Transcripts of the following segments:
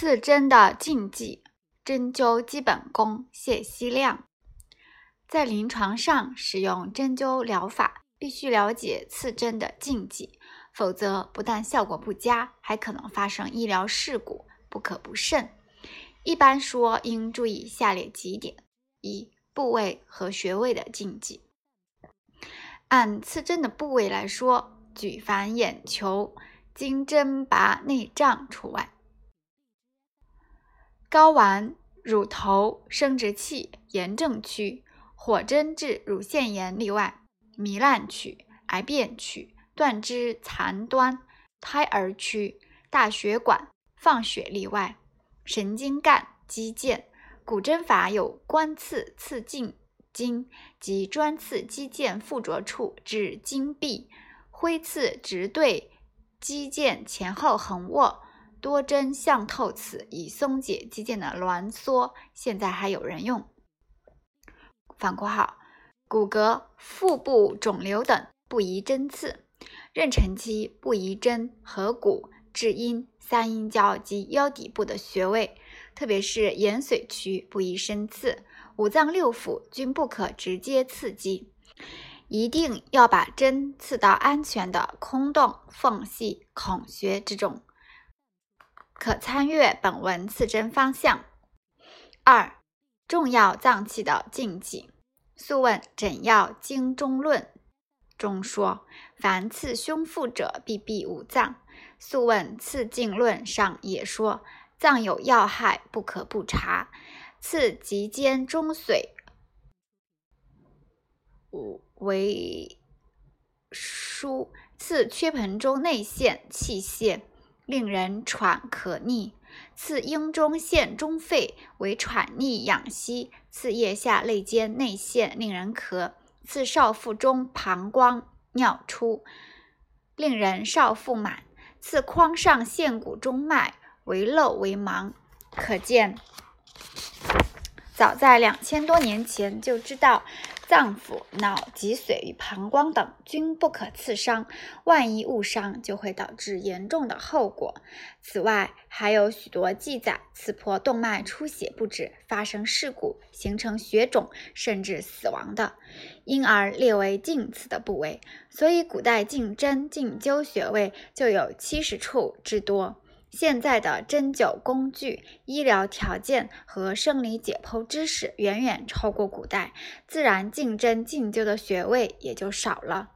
刺针的禁忌，针灸基本功。谢希亮在临床上使用针灸疗法，必须了解刺针的禁忌，否则不但效果不佳，还可能发生医疗事故，不可不慎。一般说，应注意下列几点：一、部位和穴位的禁忌。按刺针的部位来说，举凡眼球、经针拔内脏除外。睾丸、乳头、生殖器、炎症区、火针治乳腺炎例外；糜烂区、癌变区、断肢残端、胎儿区、大血管、放血例外；神经干、肌腱。古针法有关刺、刺进筋及专刺肌腱附着处至筋壁，挥刺直对肌腱前后横卧。多针向透刺以松解肌腱的挛缩，现在还有人用。反括号，骨骼、腹部肿瘤等不宜针刺，妊娠期不宜针合谷、至阴、三阴交及腰底部的穴位，特别是眼髓区不宜深刺，五脏六腑均不可直接刺激，一定要把针刺到安全的空洞、缝隙、孔穴之中。可参阅本文刺针方向。二、重要脏器的禁忌。《素问·诊要经中论》中说：“凡刺胸腹者，必避五脏。”《素问·刺镜论》上也说：“脏有要害，不可不察。刺脊间中髓为疏，刺缺盆中内陷气泄。”令人喘咳逆，刺阴中陷中肺为喘逆养息；刺腋下肋间内陷，令人咳；刺少腹中膀胱尿出，令人少腹满；刺眶上陷骨中脉为漏为盲。可见，早在两千多年前就知道。脏腑、脑、脊髓与膀胱等均不可刺伤，万一误伤，就会导致严重的后果。此外，还有许多记载刺破动脉出血不止，发生事故形成血肿，甚至死亡的，因而列为禁刺的部位。所以，古代禁针、禁灸穴位就有七十处之多。现在的针灸工具、医疗条件和生理解剖知识远远超过古代，自然禁针进灸的穴位也就少了。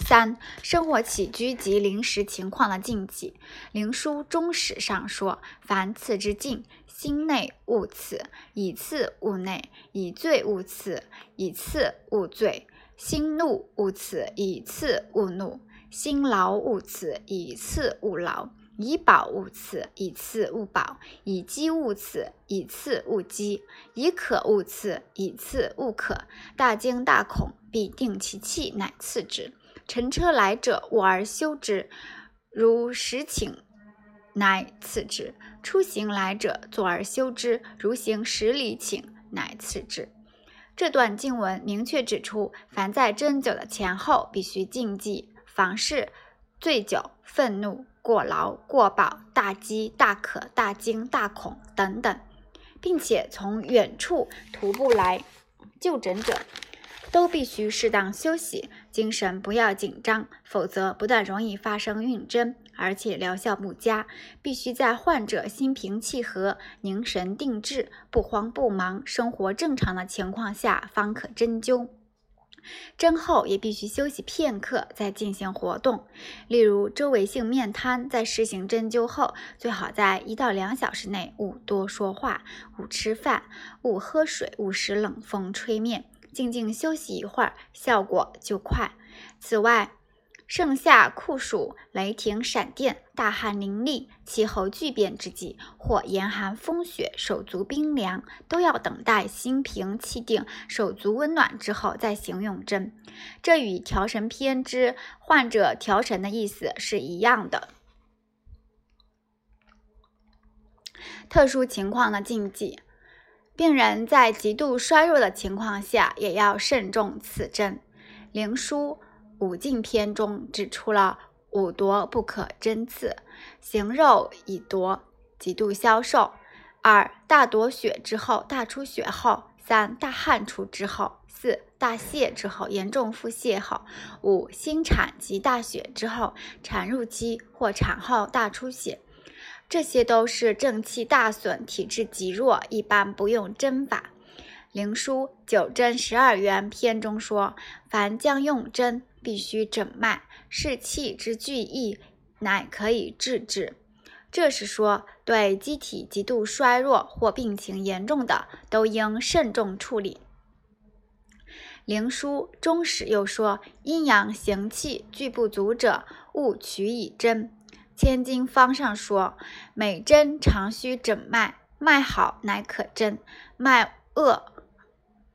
三、生活起居及临时情况的禁忌。《灵枢·中史》上说：“凡刺之禁，心内勿刺，以刺勿内；以醉勿刺，以刺勿醉；心怒勿刺，以刺勿怒。”辛劳勿辞，以次勿劳；以饱勿辞，以次勿饱；以饥勿辞，以次勿饥；以渴勿辞，以次勿渴。大惊大恐，必定其气，乃次之。乘车来者，卧而休之；如实请，乃次之。出行来者，坐而休之；如行十里请，乃次之。这段经文明确指出，凡在针灸的前后，必须禁忌。房事、醉酒、愤怒、过劳、过饱、大饥、大渴、大惊、大恐等等，并且从远处徒步来就诊者，都必须适当休息，精神不要紧张，否则不但容易发生晕针，而且疗效不佳。必须在患者心平气和、凝神定志、不慌不忙、生活正常的情况下，方可针灸。针后也必须休息片刻，再进行活动。例如，周围性面瘫在实行针灸后，最好在一到两小时内勿多说话、勿吃饭、勿喝水、勿使冷风吹面，静静休息一会儿，效果就快。此外，盛夏酷暑，雷霆闪电，大汗淋漓，气候巨变之际，或严寒风雪，手足冰凉，都要等待心平气定、手足温暖之后再行用针。这与调神篇之患者调神的意思是一样的。特殊情况的禁忌：病人在极度衰弱的情况下，也要慎重刺针。灵枢。五禁篇中指出了五夺不可针刺，行肉以夺，极度消瘦。二大夺血之后，大出血后。三大汗出之后。四大泻之后，严重腹泻后。五新产及大血之后，产褥期或产后大出血。这些都是正气大损、体质极弱，一般不用针法。《灵枢·九针十二元篇》中说：“凡将用针，必须诊脉，视气之聚意，乃可以治之。”这是说，对机体极度衰弱或病情严重的，都应慎重处理。《灵枢·中史》又说：“阴阳行气俱不足者，勿取以针。”《千金方》上说：“每针常须诊脉，脉好乃可针，脉恶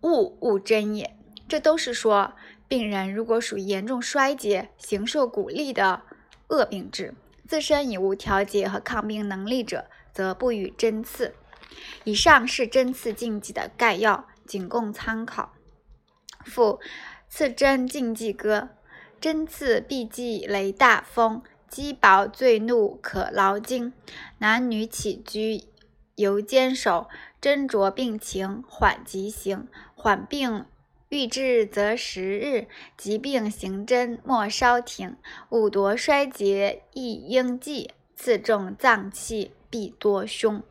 勿勿针也。”这都是说，病人如果属严重衰竭、形瘦骨立的恶病质，自身已无调节和抗病能力者，则不予针刺。以上是针刺禁忌的概要，仅供参考。附《刺针禁忌歌》：针刺必忌雷大风。饥饱最怒可劳筋，男女起居犹坚守。斟酌病情缓急行，缓病欲治则十日，疾病行针莫稍停。五夺衰竭亦应忌，刺中脏器必多凶。